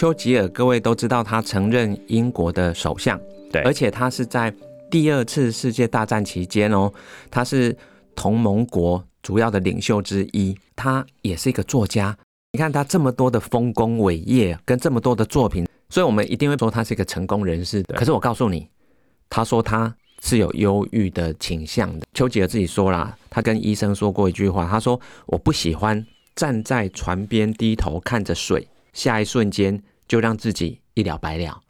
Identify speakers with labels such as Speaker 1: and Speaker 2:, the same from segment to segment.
Speaker 1: 丘吉尔，各位都知道他曾任英国的首相，
Speaker 2: 对，
Speaker 1: 而且他是在第二次世界大战期间哦，他是同盟国主要的领袖之一，他也是一个作家。你看他这么多的丰功伟业，跟这么多的作品，所以我们一定会说他是一个成功人士。可是我告诉你，他说他是有忧郁的倾向的。丘吉尔自己说啦，他跟医生说过一句话，他说我不喜欢站在船边低头看着水，下一瞬间就让自己一了百了。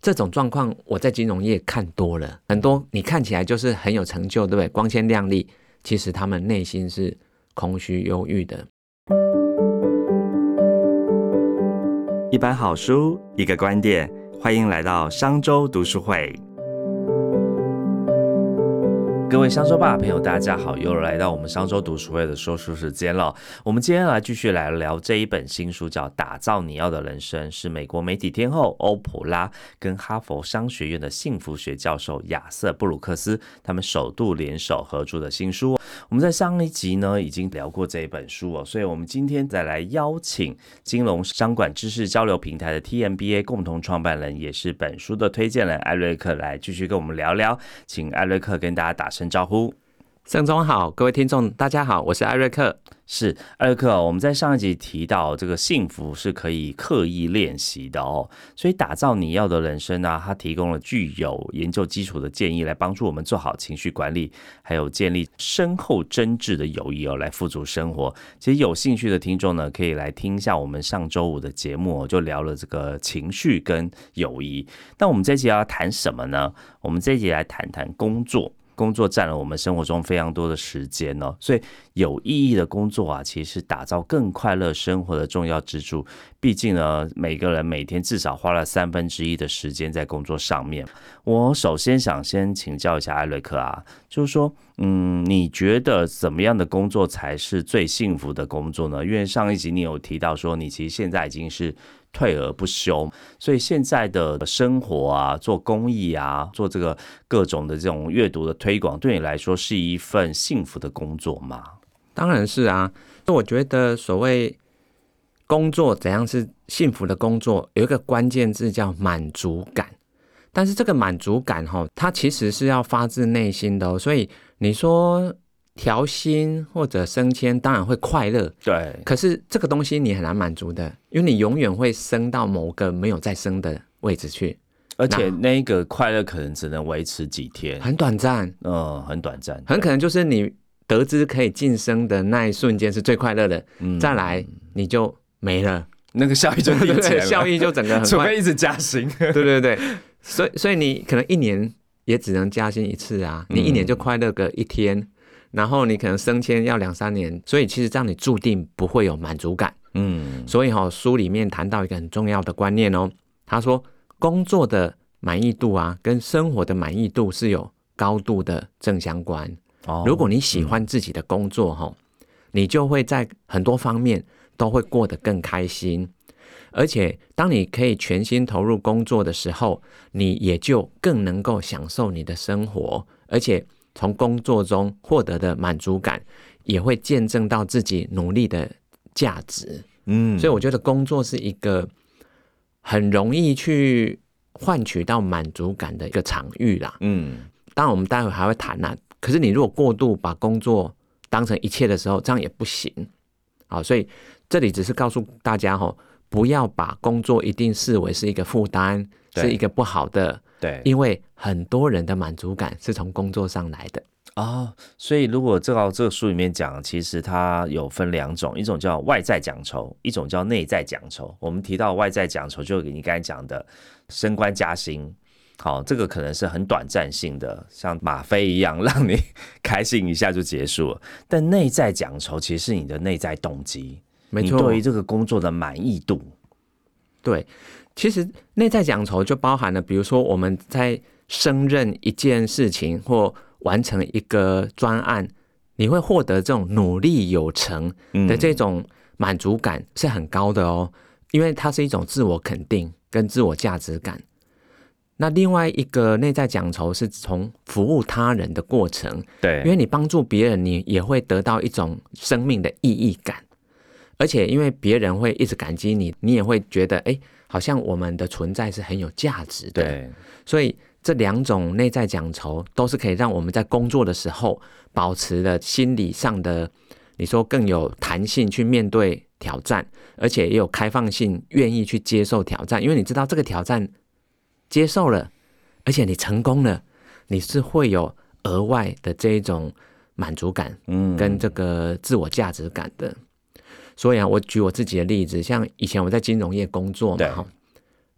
Speaker 1: 这种状况我在金融业看多了，很多你看起来就是很有成就，对不对？光鲜亮丽，其实他们内心是空虚忧郁的。
Speaker 2: 一本好书，一个观点，欢迎来到商周读书会。各位商周吧朋友，大家好，又来到我们商周读书会的说书时间了。我们今天来继续来聊这一本新书，叫《打造你要的人生》，是美国媒体天后欧普拉跟哈佛商学院的幸福学教授亚瑟布鲁克斯他们首度联手合著的新书。我们在上一集呢已经聊过这一本书哦，所以我们今天再来邀请金融商管知识交流平台的 TMBA 共同创办人，也是本书的推荐人艾瑞克来继续跟我们聊聊，请艾瑞克跟大家打声招呼。
Speaker 1: 盛总好，各位听众大家好，我是艾瑞克。
Speaker 2: 是艾瑞克，我们在上一集提到这个幸福是可以刻意练习的哦，所以打造你要的人生呢，它提供了具有研究基础的建议，来帮助我们做好情绪管理，还有建立深厚真挚的友谊哦，来富足生活。其实有兴趣的听众呢，可以来听一下我们上周五的节目，就聊了这个情绪跟友谊。那我们这集要谈什么呢？我们这一集来谈谈工作。工作占了我们生活中非常多的时间哦，所以有意义的工作啊，其实是打造更快乐生活的重要支柱。毕竟呢，每个人每天至少花了三分之一的时间在工作上面。我首先想先请教一下艾瑞克啊，就是说，嗯，你觉得怎么样的工作才是最幸福的工作呢？因为上一集你有提到说，你其实现在已经是。退而不休，所以现在的生活啊，做公益啊，做这个各种的这种阅读的推广，对你来说是一份幸福的工作吗？
Speaker 1: 当然是啊。那我觉得所谓工作怎样是幸福的工作，有一个关键字叫满足感。但是这个满足感哈，它其实是要发自内心的。所以你说。调薪或者升迁当然会快乐，
Speaker 2: 对。
Speaker 1: 可是这个东西你很难满足的，因为你永远会升到某个没有再升的位置去，
Speaker 2: 而且那个快乐可能只能维持几天，
Speaker 1: 很短暂，
Speaker 2: 嗯，很短暂，
Speaker 1: 很可能就是你得知可以晋升的那一瞬间是最快乐的，再来你就没了，
Speaker 2: 那个效益就递减，
Speaker 1: 效益就整个很
Speaker 2: 快，一直加薪，
Speaker 1: 对对对，所以所以你可能一年也只能加薪一次啊，你一年就快乐个一天。然后你可能升迁要两三年，所以其实这样你注定不会有满足感。嗯，所以哈书里面谈到一个很重要的观念哦，他说工作的满意度啊，跟生活的满意度是有高度的正相关。哦，如果你喜欢自己的工作哈，你就会在很多方面都会过得更开心，而且当你可以全心投入工作的时候，你也就更能够享受你的生活，而且。从工作中获得的满足感，也会见证到自己努力的价值。嗯，所以我觉得工作是一个很容易去换取到满足感的一个场域啦。嗯，当然我们待会还会谈呐。可是你如果过度把工作当成一切的时候，这样也不行。好，所以这里只是告诉大家哈，不要把工作一定视为是一个负担，是一个不好的。
Speaker 2: 对，
Speaker 1: 因为很多人的满足感是从工作上来的
Speaker 2: 哦，所以如果照这个书里面讲，其实它有分两种，一种叫外在奖酬，一种叫内在奖酬。我们提到外在奖酬，就你刚才讲的升官加薪，好，这个可能是很短暂性的，像吗啡一样，让你开心一下就结束了。但内在奖酬其实是你的内在动机，
Speaker 1: 没错，
Speaker 2: 对于这个工作的满意度，
Speaker 1: 对。其实内在奖酬就包含了，比如说我们在胜任一件事情或完成一个专案，你会获得这种努力有成的这种满足感是很高的哦，因为它是一种自我肯定跟自我价值感。那另外一个内在奖酬是从服务他人的过程，
Speaker 2: 对，
Speaker 1: 因为你帮助别人，你也会得到一种生命的意义感。而且因为别人会一直感激你，你也会觉得哎，好像我们的存在是很有价值的。
Speaker 2: 对，
Speaker 1: 所以这两种内在奖酬都是可以让我们在工作的时候保持了心理上的，你说更有弹性去面对挑战，而且也有开放性，愿意去接受挑战。因为你知道这个挑战接受了，而且你成功了，你是会有额外的这一种满足感，嗯，跟这个自我价值感的。所以啊，我举我自己的例子，像以前我在金融业工作嘛，哈，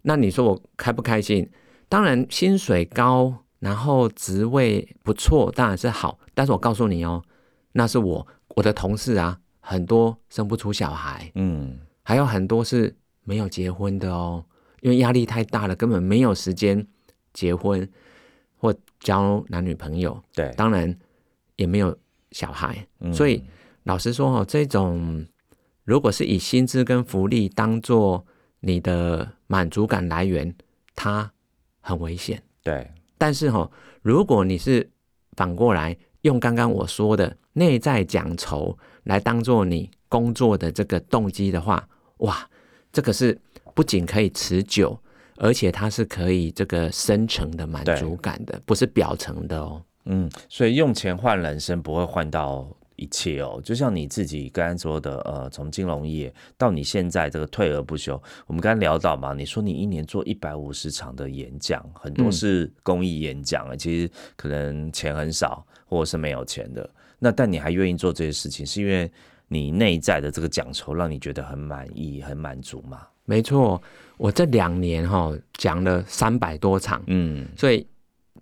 Speaker 1: 那你说我开不开心？当然薪水高，然后职位不错，当然是好。但是我告诉你哦，那是我我的同事啊，很多生不出小孩，嗯，还有很多是没有结婚的哦，因为压力太大了，根本没有时间结婚或交男女朋友。
Speaker 2: 对，
Speaker 1: 当然也没有小孩，所以老实说哦，这种。如果是以薪资跟福利当做你的满足感来源，它很危险。
Speaker 2: 对，
Speaker 1: 但是哈，如果你是反过来用刚刚我说的内在奖酬来当做你工作的这个动机的话，哇，这个是不仅可以持久，而且它是可以这个深层的满足感的，不是表层的哦。
Speaker 2: 嗯，所以用钱换人生不会换到。一切哦，就像你自己刚刚说的，呃，从金融业到你现在这个退而不休，我们刚刚聊到嘛，你说你一年做一百五十场的演讲，很多是公益演讲啊，其实可能钱很少，或者是没有钱的，那但你还愿意做这些事情，是因为你内在的这个讲酬让你觉得很满意、很满足嘛？
Speaker 1: 没错，我这两年哈讲了三百多场，嗯，所以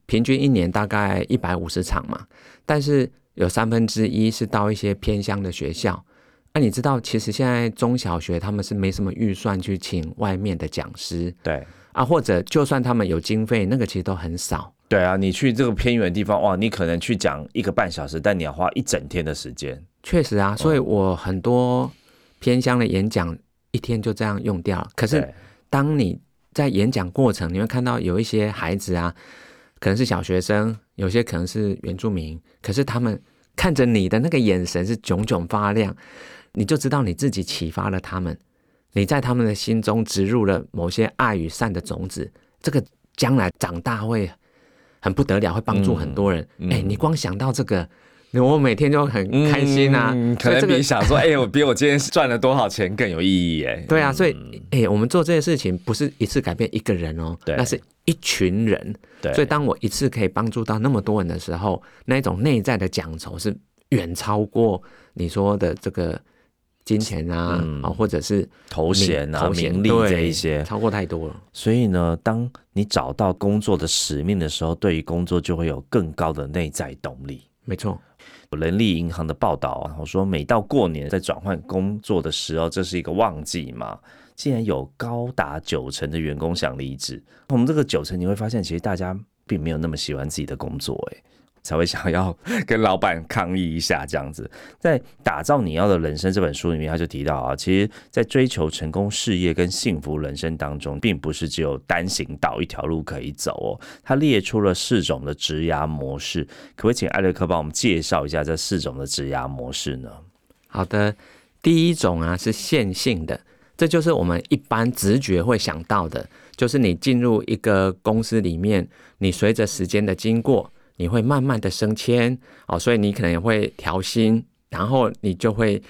Speaker 1: 平均一年大概一百五十场嘛，但是。有三分之一是到一些偏乡的学校，那你知道，其实现在中小学他们是没什么预算去请外面的讲师，
Speaker 2: 对
Speaker 1: 啊，或者就算他们有经费，那个其实都很少。
Speaker 2: 对啊，你去这个偏远地方，哇，你可能去讲一个半小时，但你要花一整天的时间。
Speaker 1: 确实啊，所以我很多偏乡的演讲一天就这样用掉了。可是当你在演讲过程，你会看到有一些孩子啊。可能是小学生，有些可能是原住民，可是他们看着你的那个眼神是炯炯发亮，你就知道你自己启发了他们，你在他们的心中植入了某些爱与善的种子，这个将来长大会很不得了，会帮助很多人。哎，你光想到这个。我每天就很开心啊，
Speaker 2: 可能比想说，哎，我比我今天赚了多少钱更有意义哎。
Speaker 1: 对啊，所以哎，我们做这些事情不是一次改变一个人哦，那是一群人。
Speaker 2: 对，
Speaker 1: 所以当我一次可以帮助到那么多人的时候，那种内在的奖酬是远超过你说的这个金钱啊，啊，或者是
Speaker 2: 头衔啊、名利这一些，
Speaker 1: 超过太多了。
Speaker 2: 所以呢，当你找到工作的使命的时候，对于工作就会有更高的内在动力。
Speaker 1: 没错。
Speaker 2: 人力银行的报道，我说每到过年在转换工作的时候，这是一个旺季嘛，竟然有高达九成的员工想离职。我们这个九成，你会发现其实大家并没有那么喜欢自己的工作，诶。才会想要跟老板抗议一下，这样子。在《打造你要的人生》这本书里面，他就提到啊，其实，在追求成功事业跟幸福人生当中，并不是只有单行道一条路可以走哦。他列出了四种的职涯模式，可不可以请艾瑞克帮我们介绍一下这四种的职涯模式呢？
Speaker 1: 好的，第一种啊是线性的，这就是我们一般直觉会想到的，就是你进入一个公司里面，你随着时间的经过。你会慢慢的升迁哦，所以你可能也会调薪，然后你就会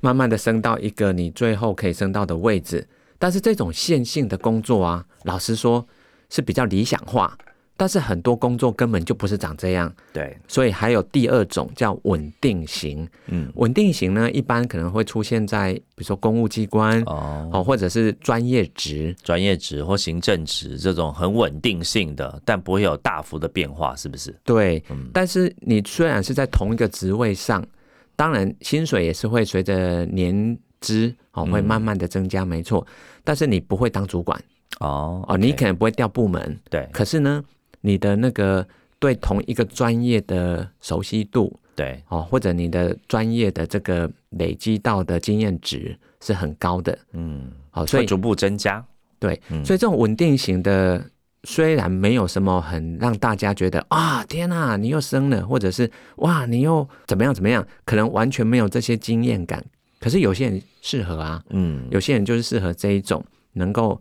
Speaker 1: 慢慢的升到一个你最后可以升到的位置。但是这种线性的工作啊，老实说是比较理想化。但是很多工作根本就不是长这样，
Speaker 2: 对，
Speaker 1: 所以还有第二种叫稳定型。嗯，稳定型呢，一般可能会出现在比如说公务机关哦，或者是专业职、
Speaker 2: 专业职或行政职这种很稳定性的，但不会有大幅的变化，是不是？
Speaker 1: 对，但是你虽然是在同一个职位上，当然薪水也是会随着年资哦会慢慢的增加，没错。但是你不会当主管哦哦，你可能不会调部门，
Speaker 2: 对。
Speaker 1: 可是呢？你的那个对同一个专业的熟悉度，
Speaker 2: 对。
Speaker 1: 哦，或者你的专业的这个累积到的经验值是很高的，嗯，
Speaker 2: 好，所以逐步增加，
Speaker 1: 对，所以这种稳定型的虽然没有什么很让大家觉得啊，天哪，你又升了，或者是哇，你又怎么样怎么样，可能完全没有这些经验感，可是有些人适合啊，嗯，有些人就是适合这一种能够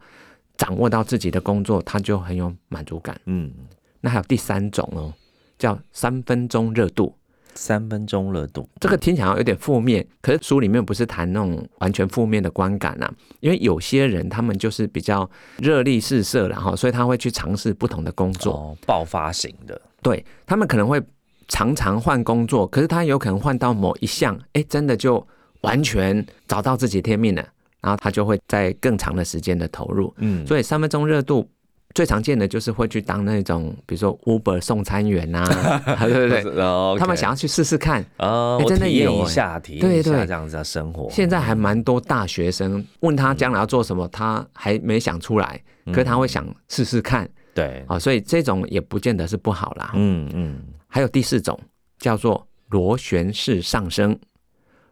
Speaker 1: 掌握到自己的工作，他就很有满足感。嗯，那还有第三种哦，叫三分钟热度。
Speaker 2: 三分钟热度，
Speaker 1: 这个听起来有点负面，可是书里面不是谈那种完全负面的观感啊。因为有些人他们就是比较热力四射，然后所以他会去尝试不同的工作，
Speaker 2: 爆发型的。
Speaker 1: 对他们可能会常常换工作，可是他有可能换到某一项，哎，真的就完全找到自己天命了，然后他就会在更长的时间的投入。嗯，所以三分钟热度。最常见的就是会去当那种，比如说 Uber 送餐员呐，对对对？他们想要去试试看
Speaker 2: 啊，真的也有一下，体验一下这样子的生活。
Speaker 1: 现在还蛮多大学生问他将来要做什么，他还没想出来，可是他会想试试看。
Speaker 2: 对
Speaker 1: 啊，所以这种也不见得是不好啦。嗯嗯。还有第四种叫做螺旋式上升，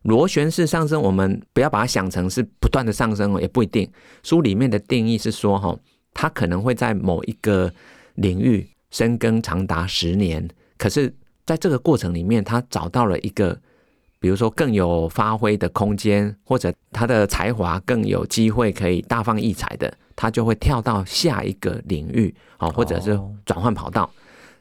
Speaker 1: 螺旋式上升，我们不要把它想成是不断的上升哦，也不一定。书里面的定义是说哈。他可能会在某一个领域深耕长达十年，可是在这个过程里面，他找到了一个，比如说更有发挥的空间，或者他的才华更有机会可以大放异彩的，他就会跳到下一个领域，哦，或者是转换跑道，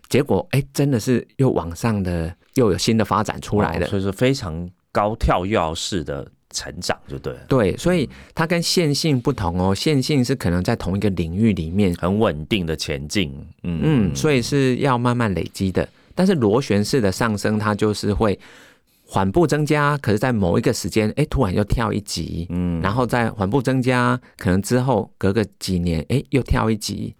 Speaker 1: 结果哎，真的是又往上的又有新的发展出来的，
Speaker 2: 所以说非常高跳跃式的。成长就对了，
Speaker 1: 对，所以它跟线性不同哦。线性是可能在同一个领域里面
Speaker 2: 很稳定的前进，
Speaker 1: 嗯嗯，所以是要慢慢累积的。但是螺旋式的上升，它就是会缓步增加，可是在某一个时间，哎，突然又跳一级，嗯，然后再缓步增加，可能之后隔个几年，哎，又跳一级。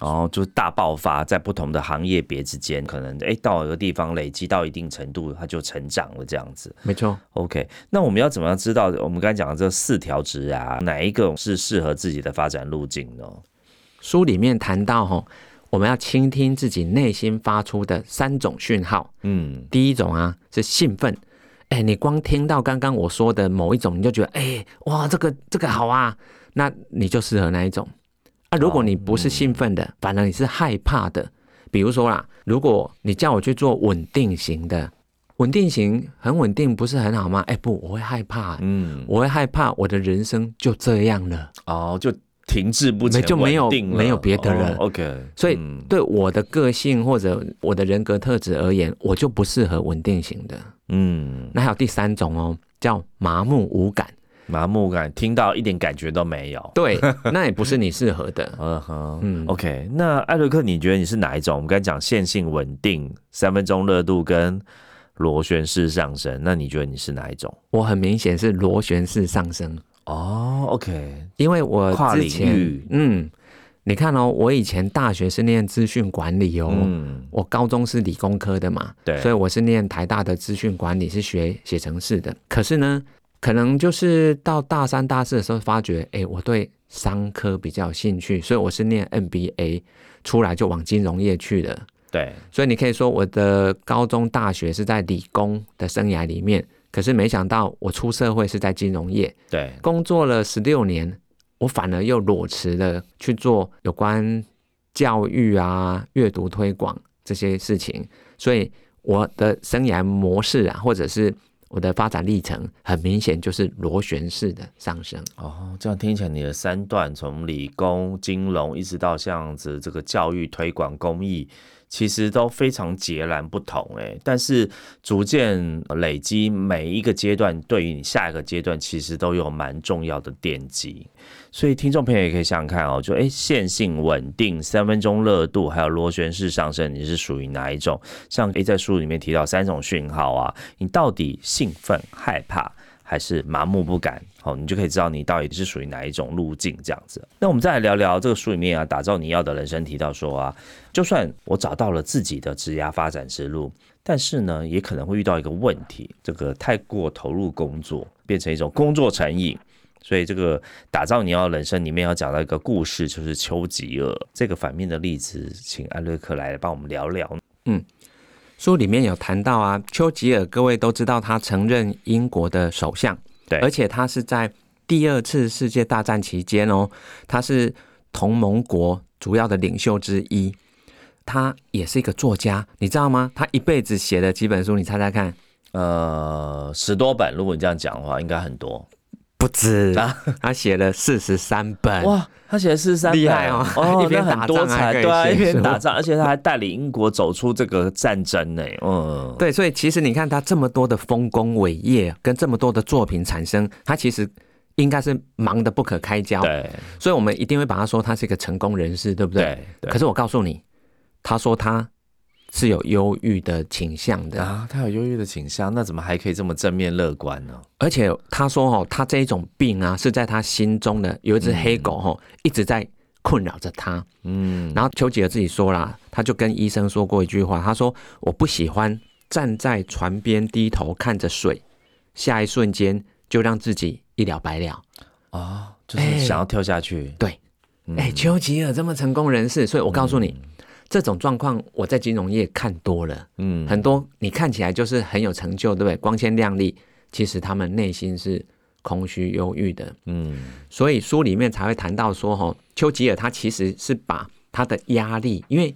Speaker 2: 哦，就大爆发，在不同的行业别之间，可能哎，到一个地方累积到一定程度，它就成长了，这样子。
Speaker 1: 没错。
Speaker 2: OK，那我们要怎么样知道我们刚才讲的这四条值啊，哪一个是适合自己的发展路径呢？
Speaker 1: 书里面谈到哈，我们要倾听自己内心发出的三种讯号。嗯，第一种啊是兴奋，哎，你光听到刚刚我说的某一种，你就觉得哎，哇，这个这个好啊，那你就适合那一种。啊，如果你不是兴奋的，反而你是害怕的。比如说啦，如果你叫我去做稳定型的，稳定型很稳定，不是很好吗？哎，不，我会害怕，嗯，我会害怕我的人生就这样了，哦，
Speaker 2: 就停滞不前，
Speaker 1: 就没有没有别的人。
Speaker 2: OK，
Speaker 1: 所以对我的个性或者我的人格特质而言，我就不适合稳定型的。嗯，那还有第三种哦，叫麻木无感。
Speaker 2: 麻木感，听到一点感觉都没有。
Speaker 1: 对，那也不是你适合的。嗯
Speaker 2: 哼，嗯，OK。那艾瑞克，你觉得你是哪一种？我们刚才讲线性稳定、三分钟热度跟螺旋式上升，那你觉得你是哪一种？
Speaker 1: 我很明显是螺旋式上升。
Speaker 2: 哦，OK。
Speaker 1: 因为我跨领域，嗯，你看哦，我以前大学是念资讯管理哦，嗯，我高中是理工科的嘛，
Speaker 2: 对，
Speaker 1: 所以我是念台大的资讯管理，是学写程式的。可是呢？可能就是到大三、大四的时候，发觉，哎，我对商科比较有兴趣，所以我是念 MBA 出来就往金融业去了。
Speaker 2: 对，
Speaker 1: 所以你可以说我的高中、大学是在理工的生涯里面，可是没想到我出社会是在金融业。
Speaker 2: 对，
Speaker 1: 工作了十六年，我反而又裸辞了去做有关教育啊、阅读推广这些事情，所以我的生涯模式啊，或者是。我的发展历程很明显就是螺旋式的上升。
Speaker 2: 哦，这样听起来你的三段从理工、金融一直到这样子这个教育推广、公益，其实都非常截然不同诶。但是逐渐累积每一个阶段，对于你下一个阶段其实都有蛮重要的奠基。所以听众朋友也可以想想看哦，就哎线性稳定、三分钟热度，还有螺旋式上升，你是属于哪一种？像诶在书里面提到三种讯号啊，你到底兴奋、害怕还是麻木不感？好，你就可以知道你到底是属于哪一种路径这样子。那我们再来聊聊这个书里面啊，打造你要的人生，提到说啊，就算我找到了自己的职业发展之路，但是呢，也可能会遇到一个问题，这个太过投入工作，变成一种工作成瘾。所以，这个打造你要人生里面要讲到一个故事，就是丘吉尔这个反面的例子，请艾瑞克来帮我们聊聊。
Speaker 1: 嗯，书里面有谈到啊，丘吉尔，各位都知道他曾任英国的首相，
Speaker 2: 对，
Speaker 1: 而且他是在第二次世界大战期间哦，他是同盟国主要的领袖之一，他也是一个作家，你知道吗？他一辈子写的几本书，你猜猜看？
Speaker 2: 呃，十多本，如果你这样讲的话，应该很多。
Speaker 1: 不止，他写了四十三本。哇，
Speaker 2: 他写了四十三，
Speaker 1: 厉害哦！
Speaker 2: 哦，
Speaker 1: 一边
Speaker 2: 很多才
Speaker 1: 对啊，
Speaker 2: 一边打仗，而且他还带领英国走出这个战争呢。嗯，
Speaker 1: 对，所以其实你看他这么多的丰功伟业，跟这么多的作品产生，他其实应该是忙得不可开交。
Speaker 2: 对，
Speaker 1: 所以我们一定会把他说他是一个成功人士，对不对？
Speaker 2: 对。
Speaker 1: 可是我告诉你，他说他。是有忧郁的倾向的
Speaker 2: 啊，他有忧郁的倾向，那怎么还可以这么正面乐观呢？
Speaker 1: 而且他说哦，他这一种病啊，是在他心中的有一只黑狗哈，一直在困扰着他。嗯，然后丘吉尔自己说啦，他就跟医生说过一句话，他说我不喜欢站在船边低头看着水，下一瞬间就让自己一了百了
Speaker 2: 啊，就是想要跳下去。
Speaker 1: 对，哎，丘吉尔这么成功人士，所以我告诉你。这种状况我在金融业看多了，嗯，很多你看起来就是很有成就，对不对？光鲜亮丽，其实他们内心是空虚忧郁的，嗯，所以书里面才会谈到说，哈，丘吉尔他其实是把他的压力，因为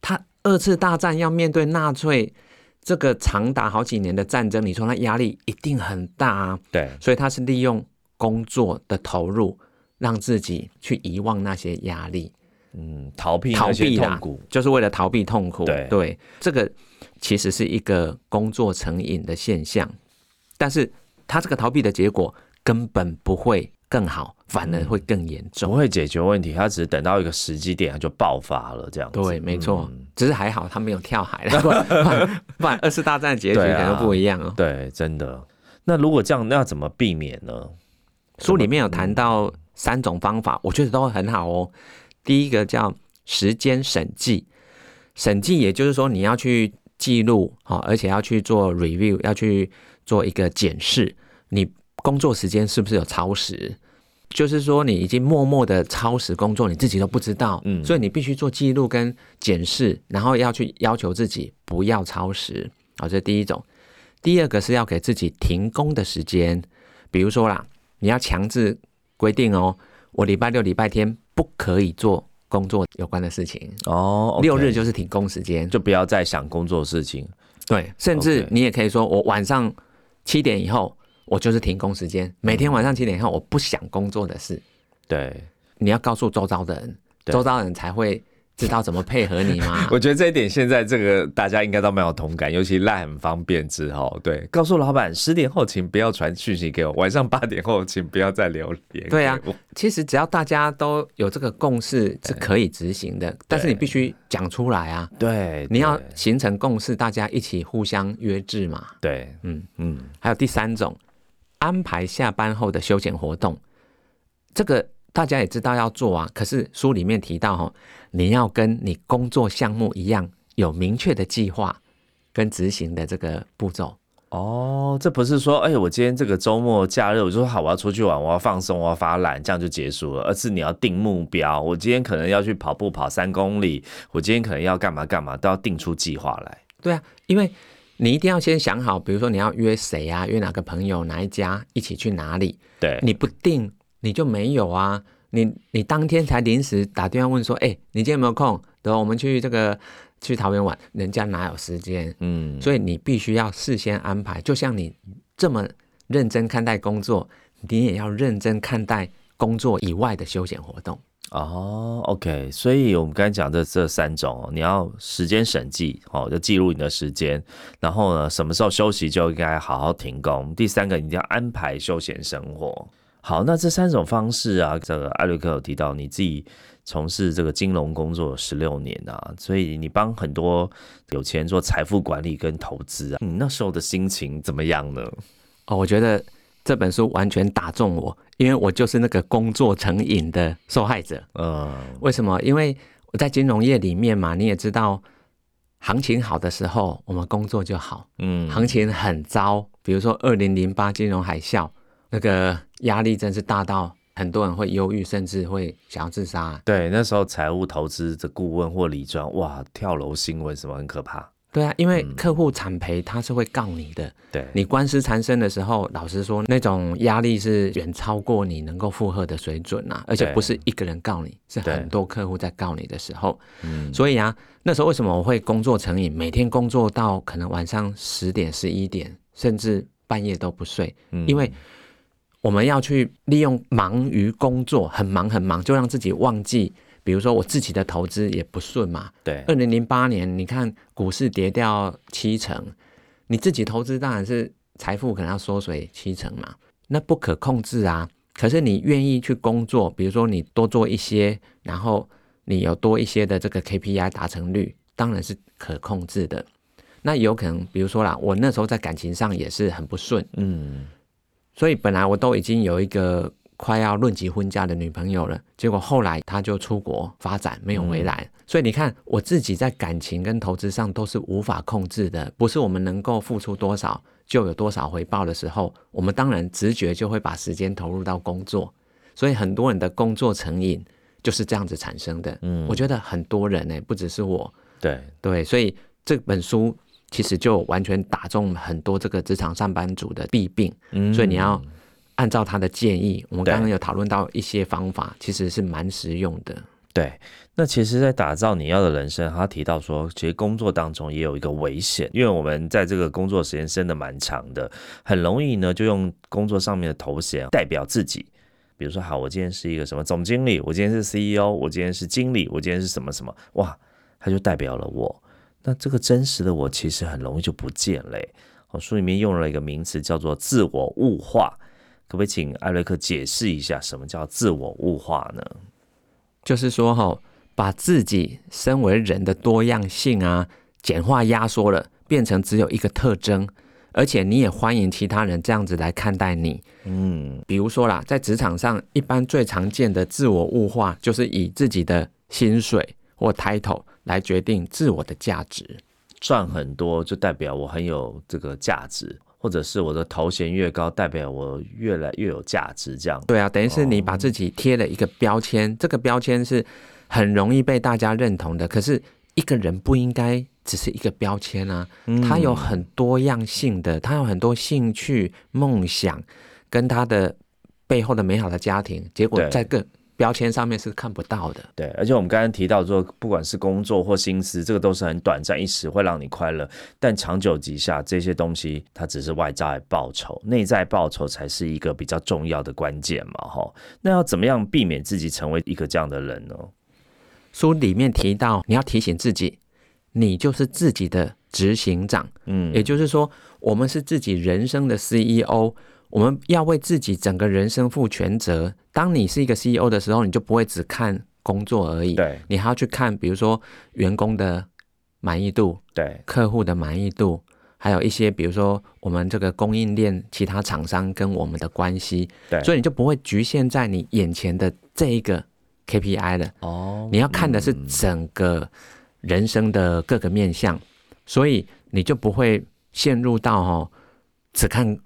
Speaker 1: 他二次大战要面对纳粹这个长达好几年的战争，你说他压力一定很大啊，
Speaker 2: 对，
Speaker 1: 所以他是利用工作的投入，让自己去遗忘那些压力。
Speaker 2: 嗯，逃避
Speaker 1: 逃避
Speaker 2: 痛苦，
Speaker 1: 就是为了逃避痛苦。
Speaker 2: 对
Speaker 1: 对，这个其实是一个工作成瘾的现象，但是他这个逃避的结果根本不会更好，反而会更严重，
Speaker 2: 不会解决问题。他只是等到一个时机点，他就爆发了，这样。
Speaker 1: 对，没错。只是还好他没有跳海了，不然二次大战结局可能不一样哦。
Speaker 2: 对，真的。那如果这样，那要怎么避免呢？
Speaker 1: 书里面有谈到三种方法，我觉得都很好哦。第一个叫时间审计，审计也就是说你要去记录啊，而且要去做 review，要去做一个检视，你工作时间是不是有超时？就是说你已经默默的超时工作，你自己都不知道，嗯，所以你必须做记录跟检视，然后要去要求自己不要超时，好，这是第一种。第二个是要给自己停工的时间，比如说啦，你要强制规定哦，我礼拜六、礼拜天。不可以做工作有关的事情哦，六日就是停工时间，
Speaker 2: 就不要再想工作事情。
Speaker 1: 对，甚至你也可以说，我晚上七点以后，我就是停工时间。每天晚上七点以后，我不想工作的事。
Speaker 2: 对，
Speaker 1: 你要告诉周遭的人，周遭人才会。知道怎么配合你吗？
Speaker 2: 我觉得这一点现在这个大家应该都没有同感，尤其赖很方便之后，对，告诉老板十点后请不要传讯息给我，晚上八点后请不要再留言。
Speaker 1: 对啊，其实只要大家都有这个共识是可以执行的，但是你必须讲出来啊。
Speaker 2: 对，
Speaker 1: 你要形成共识，大家一起互相约制嘛。
Speaker 2: 对，嗯
Speaker 1: 嗯。还有第三种，安排下班后的休闲活动，这个。大家也知道要做啊，可是书里面提到哈，你要跟你工作项目一样，有明确的计划跟执行的这个步骤。
Speaker 2: 哦，这不是说，哎，我今天这个周末假日，我就说好，我要出去玩，我要放松，我要发懒，这样就结束了。而是你要定目标，我今天可能要去跑步跑三公里，我今天可能要干嘛干嘛，都要定出计划来。
Speaker 1: 对啊，因为你一定要先想好，比如说你要约谁啊，约哪个朋友，哪一家一起去哪里。
Speaker 2: 对，
Speaker 1: 你不定。你就没有啊？你你当天才临时打电话问说，哎，你今天有没有空？等我们去这个去桃园玩，人家哪有时间？嗯，所以你必须要事先安排。就像你这么认真看待工作，你也要认真看待工作以外的休闲活动。
Speaker 2: 哦，OK，所以我们刚才讲的这三种，你要时间审计，哦，就记录你的时间，然后呢，什么时候休息就应该好好停工。第三个，你一定要安排休闲生活。好，那这三种方式啊，这个艾瑞克有提到，你自己从事这个金融工作十六年啊，所以你帮很多有钱人做财富管理跟投资啊，你那时候的心情怎么样呢？
Speaker 1: 哦，我觉得这本书完全打中我，因为我就是那个工作成瘾的受害者。嗯，为什么？因为我在金融业里面嘛，你也知道，行情好的时候我们工作就好，嗯，行情很糟，比如说二零零八金融海啸。那个压力真是大到很多人会忧郁，甚至会想要自杀。
Speaker 2: 对，那时候财务投资的顾问或理专，哇，跳楼新闻什么很可怕。
Speaker 1: 对啊，因为客户惨赔，他是会告你的。
Speaker 2: 对，
Speaker 1: 你官司缠身的时候，老实说，那种压力是远超过你能够负荷的水准啊，而且不是一个人告你，是很多客户在告你的时候。嗯，所以啊，那时候为什么我会工作成瘾，每天工作到可能晚上十点、十一点，甚至半夜都不睡，因为我们要去利用忙于工作，很忙很忙，就让自己忘记。比如说我自己的投资也不顺嘛，
Speaker 2: 对，
Speaker 1: 二零零八年你看股市跌掉七成，你自己投资当然是财富可能要缩水七成嘛，那不可控制啊。可是你愿意去工作，比如说你多做一些，然后你有多一些的这个 KPI 达成率，当然是可控制的。那有可能，比如说啦，我那时候在感情上也是很不顺，嗯，所以本来我都已经有一个快要论及婚嫁的女朋友了，结果后来她就出国发展，没有回来。所以你看，我自己在感情跟投资上都是无法控制的，不是我们能够付出多少就有多少回报的时候，我们当然直觉就会把时间投入到工作。所以很多人的工作成瘾就是这样子产生的。嗯，我觉得很多人呢，不只是我，
Speaker 2: 对
Speaker 1: 对，所以这本书。其实就完全打中很多这个职场上班族的弊病，嗯所以你要按照他的建议。我们刚刚有讨论到一些方法，其实是蛮实用的。
Speaker 2: 对，那其实，在打造你要的人生，他提到说，其实工作当中也有一个危险，因为我们在这个工作时间真的蛮长的，很容易呢就用工作上面的头衔代表自己。比如说，好，我今天是一个什么总经理，我今天是 CEO，我今天是经理，我今天是什么什么，哇，他就代表了我。那这个真实的我其实很容易就不见嘞。我书里面用了一个名词叫做自我物化，可不可以请艾瑞克解释一下什么叫自我物化呢？
Speaker 1: 就是说哈，把自己身为人的多样性啊，简化压缩了，变成只有一个特征，而且你也欢迎其他人这样子来看待你。嗯，比如说啦，在职场上，一般最常见的自我物化，就是以自己的薪水或 title。来决定自我的价值，
Speaker 2: 赚很多就代表我很有这个价值，或者是我的头衔越高，代表我越来越有价值。这样
Speaker 1: 对啊，等于是你把自己贴了一个标签，这个标签是很容易被大家认同的。可是一个人不应该只是一个标签啊，他有很多样性的，他有很多兴趣、梦想，跟他的背后的美好的家庭，结果在更。标签上面是看不到的，
Speaker 2: 对，而且我们刚刚提到说，不管是工作或心思，这个都是很短暂一时会让你快乐，但长久之下，这些东西它只是外在报酬，内在报酬才是一个比较重要的关键嘛，哈。那要怎么样避免自己成为一个这样的人呢？
Speaker 1: 书里面提到，你要提醒自己，你就是自己的执行长，嗯，也就是说，我们是自己人生的 CEO。我们要为自己整个人生负全责。当你是一个 CEO 的时候，你就不会只看工作而已，
Speaker 2: 对，
Speaker 1: 你还要去看，比如说员工的满意度，
Speaker 2: 对，
Speaker 1: 客户的满意度，还有一些比如说我们这个供应链其他厂商跟我们的关系，
Speaker 2: 对，
Speaker 1: 所以你就不会局限在你眼前的这一个 KPI 了。哦，你要看的是整个人生的各个面向，所以你就不会陷入到哦，只看。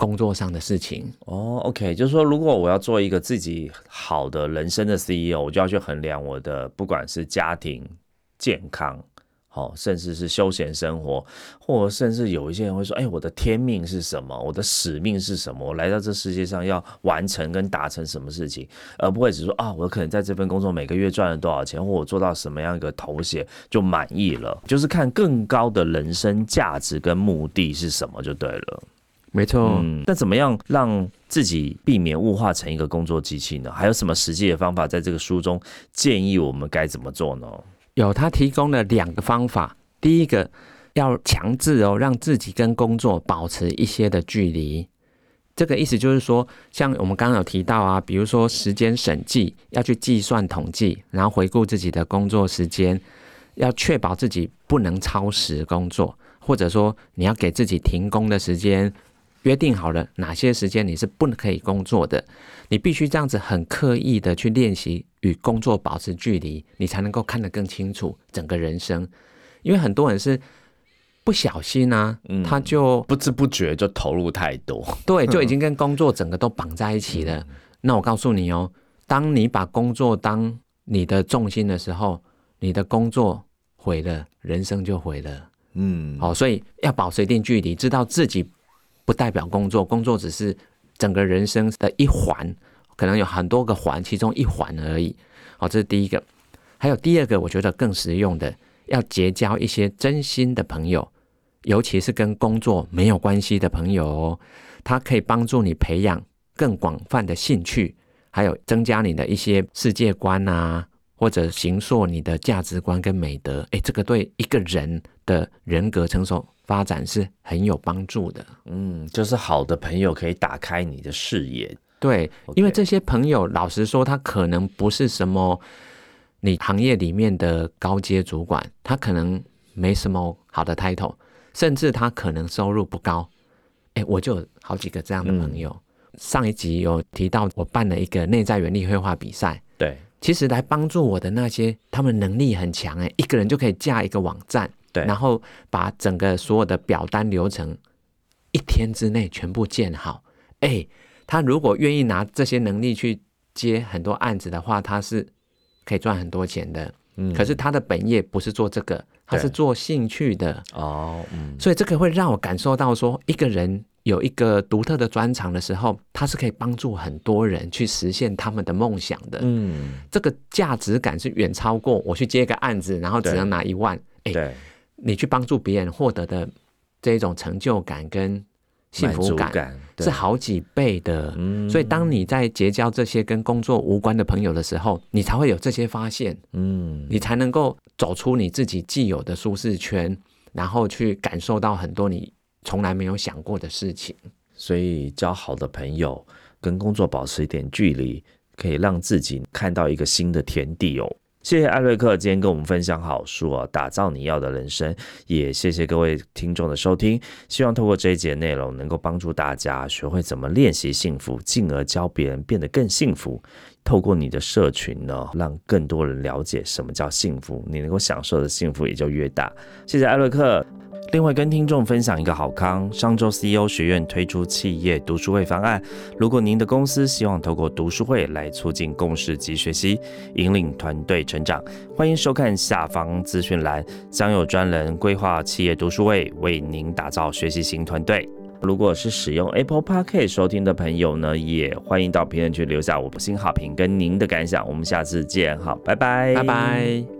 Speaker 1: 工作上的事情
Speaker 2: 哦，OK，就是说，如果我要做一个自己好的人生的 CEO，我就要去衡量我的不管是家庭健康，好，甚至是休闲生活，或甚至有一些人会说，哎，我的天命是什么？我的使命是什么？我来到这世界上要完成跟达成什么事情，而不会只说啊，我可能在这份工作每个月赚了多少钱，或我做到什么样一个头衔就满意了，就是看更高的人生价值跟目的是什么就对了。
Speaker 1: 没错，
Speaker 2: 那怎么样让自己避免物化成一个工作机器呢？还有什么实际的方法在这个书中建议我们该怎么做呢？
Speaker 1: 有，他提供了两个方法。第一个，要强制哦，让自己跟工作保持一些的距离。这个意思就是说，像我们刚刚有提到啊，比如说时间审计，要去计算统计，然后回顾自己的工作时间，要确保自己不能超时工作，或者说你要给自己停工的时间。约定好了哪些时间你是不可以工作的，你必须这样子很刻意的去练习与工作保持距离，你才能够看得更清楚整个人生。因为很多人是不小心啊，他就
Speaker 2: 不知不觉就投入太多，
Speaker 1: 对，就已经跟工作整个都绑在一起了。那我告诉你哦，当你把工作当你的重心的时候，你的工作毁了，人生就毁了。嗯，好，所以要保持一定距离，知道自己。不代表工作，工作只是整个人生的一环，可能有很多个环，其中一环而已。好，这是第一个。还有第二个，我觉得更实用的，要结交一些真心的朋友。尤其是跟工作没有关系的朋友哦，它可以帮助你培养更广泛的兴趣，还有增加你的一些世界观啊，或者形塑你的价值观跟美德。诶，这个对一个人的人格成熟发展是很有帮助的。
Speaker 2: 嗯，就是好的朋友可以打开你的视野。
Speaker 1: 对，因为这些朋友，老实说，他可能不是什么你行业里面的高阶主管，他可能没什么好的 title。甚至他可能收入不高，哎，我就有好几个这样的朋友。上一集有提到，我办了一个内在原力绘画比赛。
Speaker 2: 对，
Speaker 1: 其实来帮助我的那些，他们能力很强，哎，一个人就可以架一个网站，
Speaker 2: 对，
Speaker 1: 然后把整个所有的表单流程一天之内全部建好。哎，他如果愿意拿这些能力去接很多案子的话，他是可以赚很多钱的。嗯，可是他的本业不是做这个。他是做兴趣的哦，嗯，所以这个会让我感受到说，一个人有一个独特的专长的时候，它是可以帮助很多人去实现他们的梦想的。嗯，这个价值感是远超过我去接一个案子，然后只能拿一万。
Speaker 2: 哎，
Speaker 1: 你去帮助别人获得的这种成就感跟。幸福感是好几倍的，所以当你在结交这些跟工作无关的朋友的时候，你才会有这些发现，嗯，你才能够走出你自己既有的舒适圈，然后去感受到很多你从来没有想过的事情。
Speaker 2: 所以交好的朋友，跟工作保持一点距离，可以让自己看到一个新的天地哦。谢谢艾瑞克今天跟我们分享好书啊，打造你要的人生。也谢谢各位听众的收听，希望透过这一节内容，能够帮助大家学会怎么练习幸福，进而教别人变得更幸福。透过你的社群呢，让更多人了解什么叫幸福，你能够享受的幸福也就越大。谢谢艾瑞克。另外，跟听众分享一个好康，上周 CEO 学院推出企业读书会方案。如果您的公司希望透过读书会来促进共识及学习，引领团队成长，欢迎收看下方资讯栏，将有专人规划企业读书会，为您打造学习型团队。如果是使用 Apple Podcast 收听的朋友呢，也欢迎到评论区留下五星好评跟您的感想。我们下次见，好，拜拜，
Speaker 1: 拜拜。